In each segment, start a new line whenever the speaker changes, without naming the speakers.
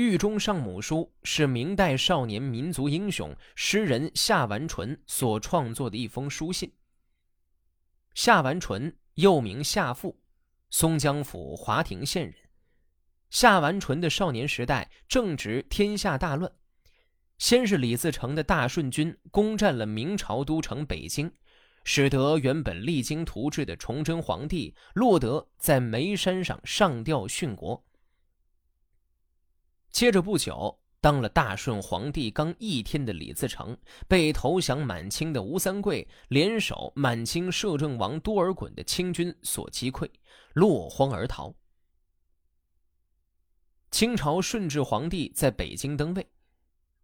狱中上母书是明代少年民族英雄诗人夏完淳所创作的一封书信。夏完淳又名夏父，松江府华亭县人。夏完淳的少年时代正值天下大乱，先是李自成的大顺军攻占了明朝都城北京，使得原本励精图治的崇祯皇帝落得在煤山上上吊殉国。接着不久，当了大顺皇帝刚一天的李自成，被投降满清的吴三桂联手满清摄政王多尔衮的清军所击溃，落荒而逃。清朝顺治皇帝在北京登位，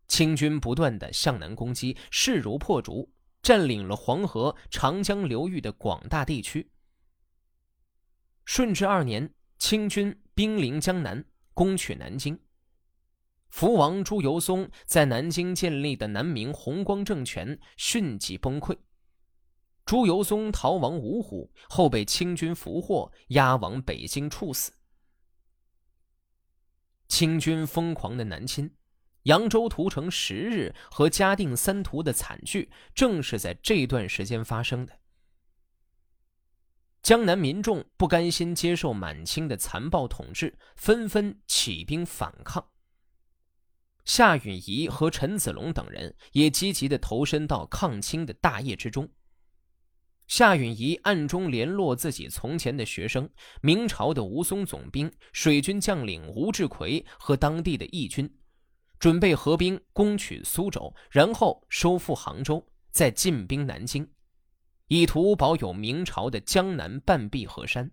清军不断的向南攻击，势如破竹，占领了黄河、长江流域的广大地区。顺治二年，清军兵临江南，攻取南京。福王朱由崧在南京建立的南明弘光政权迅即崩溃，朱由崧逃亡芜湖，后被清军俘获，押往北京处死。清军疯狂的南侵，扬州屠城十日和嘉定三屠的惨剧，正是在这段时间发生的。江南民众不甘心接受满清的残暴统治，纷纷起兵反抗。夏允彝和陈子龙等人也积极的投身到抗清的大业之中。夏允彝暗中联络自己从前的学生，明朝的吴淞总兵、水军将领吴志奎和当地的义军，准备合兵攻取苏州，然后收复杭州，再进兵南京，以图保有明朝的江南半壁河山。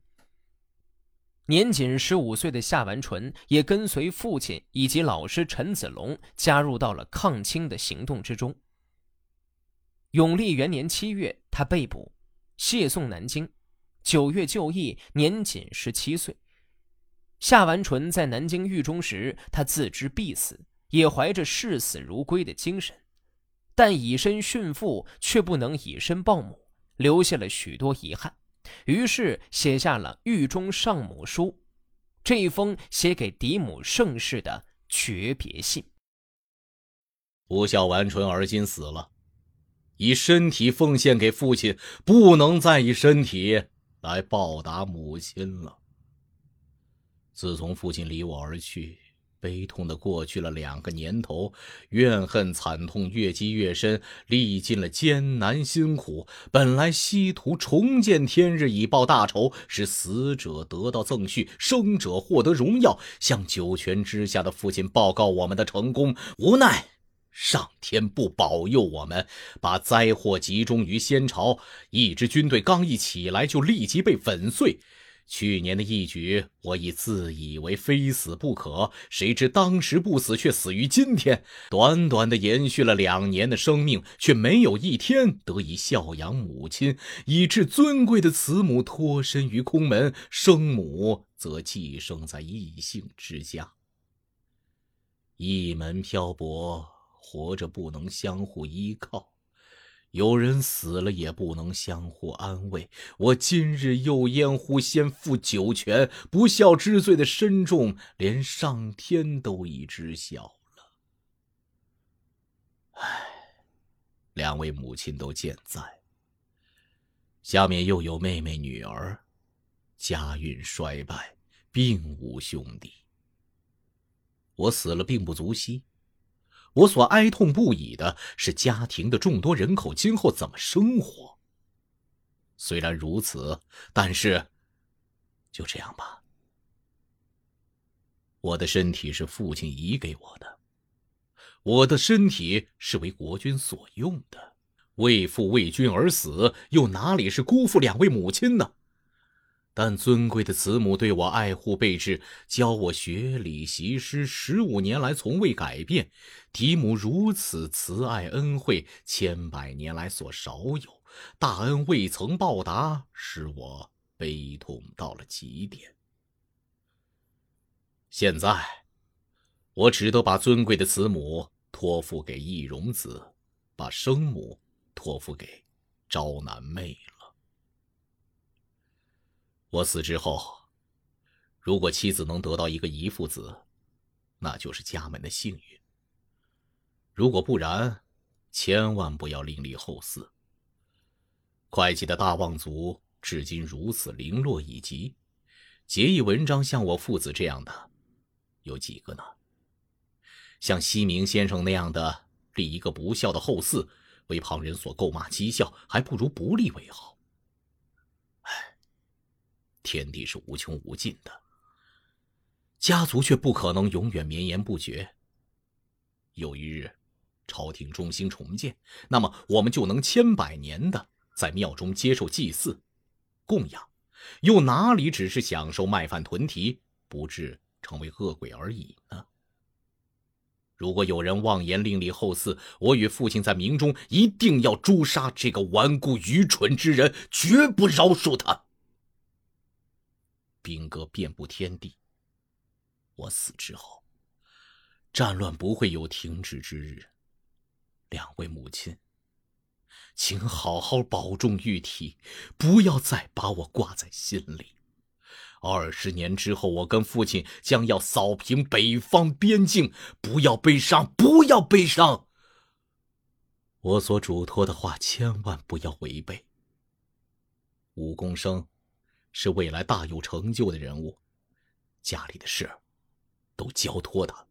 年仅十五岁的夏完淳也跟随父亲以及老师陈子龙加入到了抗清的行动之中。永历元年七月，他被捕，谢送南京。九月就义，年仅十七岁。夏完淳在南京狱中时，他自知必死，也怀着视死如归的精神，但以身殉父却不能以身报母，留下了许多遗憾。于是写下了《狱中上母书》，这一封写给嫡母盛世的诀别信。
不孝完淳而今死了，以身体奉献给父亲，不能再以身体来报答母亲了。自从父亲离我而去。悲痛的过去了两个年头，怨恨惨痛越积越深，历尽了艰难辛苦。本来希图重见天日，以报大仇，使死者得到赠恤，生者获得荣耀，向九泉之下的父亲报告我们的成功。无奈上天不保佑我们，把灾祸集中于先朝，一支军队刚一起来，就立即被粉碎。去年的一举，我已自以为非死不可，谁知当时不死，却死于今天。短短的延续了两年的生命，却没有一天得以孝养母亲，以致尊贵的慈母脱身于空门，生母则寄生在异姓之家。一门漂泊，活着不能相互依靠。有人死了也不能相互安慰。我今日又焉乎先负九泉？不孝之罪的深重，连上天都已知晓了。唉，两位母亲都健在，下面又有妹妹女儿，家运衰败，并无兄弟。我死了并不足惜。我所哀痛不已的是家庭的众多人口今后怎么生活。虽然如此，但是就这样吧。我的身体是父亲遗给我的，我的身体是为国君所用的。为父为君而死，又哪里是辜负两位母亲呢？但尊贵的慈母对我爱护备至，教我学礼习诗，十五年来从未改变。嫡母如此慈爱恩惠，千百年来所少有，大恩未曾报答，使我悲痛到了极点。现在，我只得把尊贵的慈母托付给易容子，把生母托付给昭南妹了。我死之后，如果妻子能得到一个遗腹子，那就是家门的幸运。如果不然，千万不要另立后嗣。会稽的大望族至今如此零落已极，结义文章像我父子这样的，有几个呢？像西明先生那样的立一个不孝的后嗣，为旁人所诟骂讥笑，还不如不立为好。天地是无穷无尽的，家族却不可能永远绵延不绝。有一日，朝廷中兴重建，那么我们就能千百年的在庙中接受祭祀、供养，又哪里只是享受卖饭屯蹄，不至成为恶鬼而已呢？如果有人妄言另立后嗣，我与父亲在明中一定要诛杀这个顽固愚蠢之人，绝不饶恕他。兵戈遍布天地，我死之后，战乱不会有停止之日。两位母亲，请好好保重玉体，不要再把我挂在心里。二十年之后，我跟父亲将要扫平北方边境，不要悲伤，不要悲伤。我所嘱托的话，千万不要违背。武功生是未来大有成就的人物，家里的事都交托他。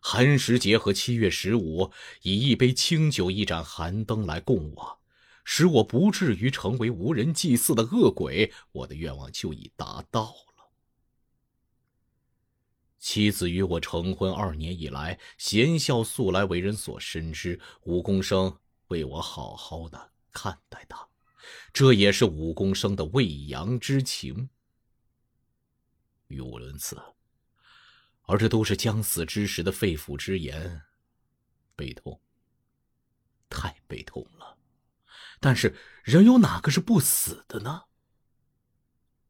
寒食节和七月十五，以一杯清酒、一盏寒灯来供我。使我不至于成为无人祭祀的恶鬼，我的愿望就已达到了。妻子与我成婚二年以来，贤孝素来为人所深知。武功生为我好好的看待他，这也是武功生的未扬之情。语无伦次，而这都是将死之时的肺腑之言，悲痛，太悲痛了。但是人有哪个是不死的呢？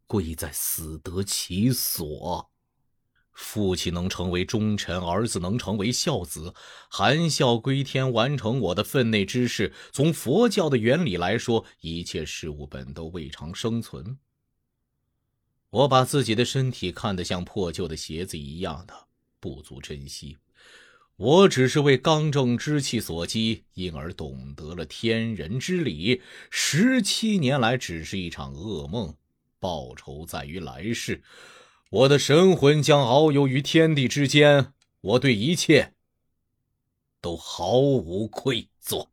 贵在死得其所。父亲能成为忠臣，儿子能成为孝子，含笑归天，完成我的分内之事。从佛教的原理来说，一切事物本都未尝生存。我把自己的身体看得像破旧的鞋子一样的，不足珍惜。我只是为刚正之气所激，因而懂得了天人之理。十七年来，只是一场噩梦，报仇在于来世。我的神魂将遨游于天地之间，我对一切都毫无愧疚。